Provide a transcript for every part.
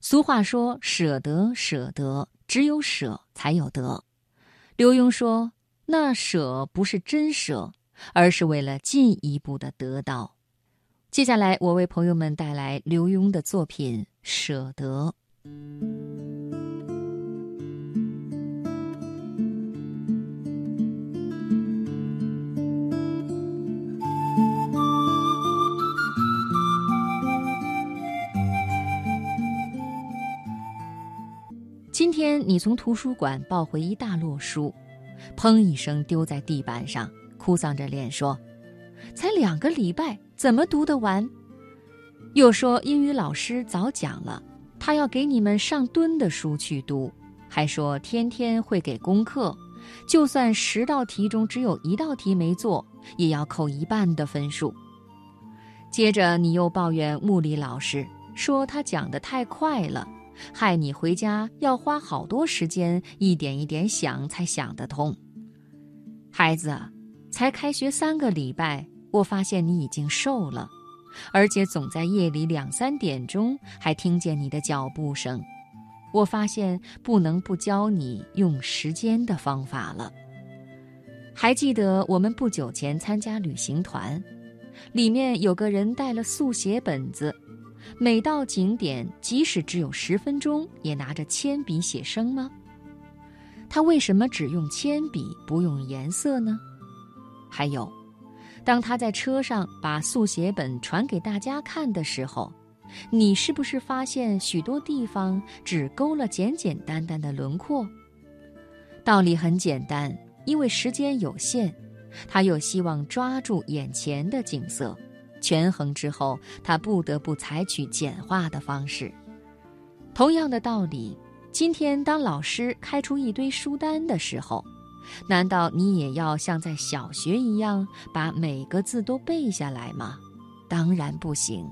俗话说：“舍得，舍得，只有舍才有得。”刘墉说：“那舍不是真舍，而是为了进一步的得到。”接下来，我为朋友们带来刘墉的作品《舍得》。今天你从图书馆抱回一大摞书，砰一声丢在地板上，哭丧着脸说：“才两个礼拜，怎么读得完？”又说英语老师早讲了，他要给你们上吨的书去读，还说天天会给功课，就算十道题中只有一道题没做，也要扣一半的分数。接着你又抱怨物理老师，说他讲得太快了。害你回家要花好多时间，一点一点想才想得通。孩子，才开学三个礼拜，我发现你已经瘦了，而且总在夜里两三点钟还听见你的脚步声。我发现不能不教你用时间的方法了。还记得我们不久前参加旅行团，里面有个人带了速写本子。每到景点，即使只有十分钟，也拿着铅笔写生吗？他为什么只用铅笔不用颜色呢？还有，当他在车上把速写本传给大家看的时候，你是不是发现许多地方只勾了简简单单的轮廓？道理很简单，因为时间有限，他又希望抓住眼前的景色。权衡之后，他不得不采取简化的方式。同样的道理，今天当老师开出一堆书单的时候，难道你也要像在小学一样把每个字都背下来吗？当然不行。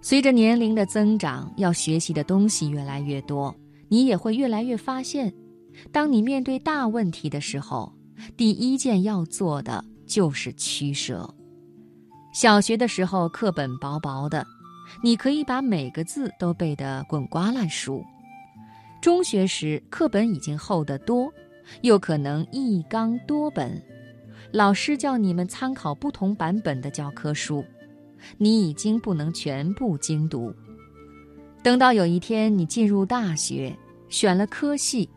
随着年龄的增长，要学习的东西越来越多，你也会越来越发现，当你面对大问题的时候，第一件要做的就是取舍。小学的时候，课本薄薄的，你可以把每个字都背得滚瓜烂熟；中学时，课本已经厚得多，又可能一纲多本，老师叫你们参考不同版本的教科书，你已经不能全部精读。等到有一天你进入大学，选了科系，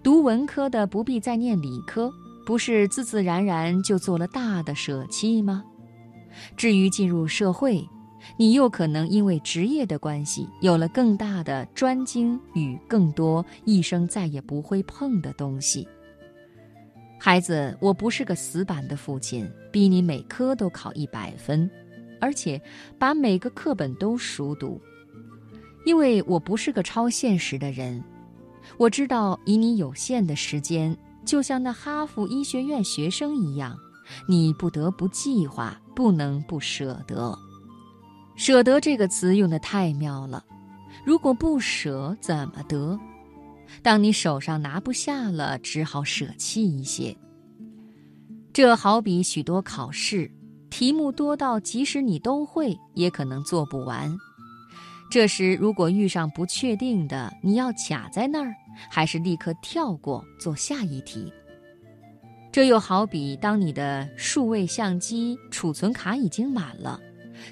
读文科的不必再念理科，不是自自然然就做了大的舍弃吗？至于进入社会，你又可能因为职业的关系，有了更大的专精与更多一生再也不会碰的东西。孩子，我不是个死板的父亲，逼你每科都考一百分，而且把每个课本都熟读，因为我不是个超现实的人。我知道，以你有限的时间，就像那哈佛医学院学生一样。你不得不计划，不能不舍得。舍得这个词用的太妙了。如果不舍，怎么得？当你手上拿不下了，只好舍弃一些。这好比许多考试，题目多到即使你都会，也可能做不完。这时，如果遇上不确定的，你要卡在那儿，还是立刻跳过做下一题？这又好比，当你的数位相机储存卡已经满了，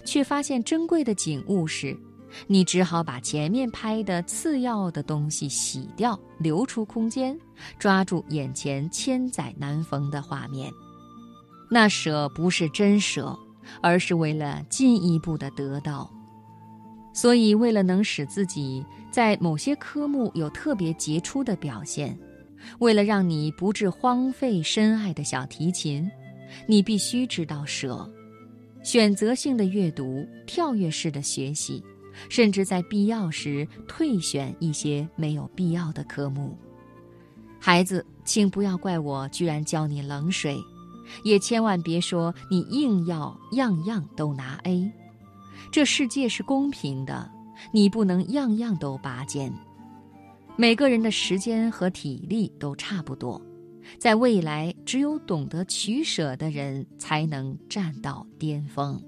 却发现珍贵的景物时，你只好把前面拍的次要的东西洗掉，留出空间，抓住眼前千载难逢的画面。那舍不是真舍，而是为了进一步的得到。所以，为了能使自己在某些科目有特别杰出的表现。为了让你不致荒废深爱的小提琴，你必须知道舍，选择性的阅读，跳跃式的学习，甚至在必要时退选一些没有必要的科目。孩子，请不要怪我居然教你冷水，也千万别说你硬要样样都拿 A。这世界是公平的，你不能样样都拔尖。每个人的时间和体力都差不多，在未来，只有懂得取舍的人才能站到巅峰。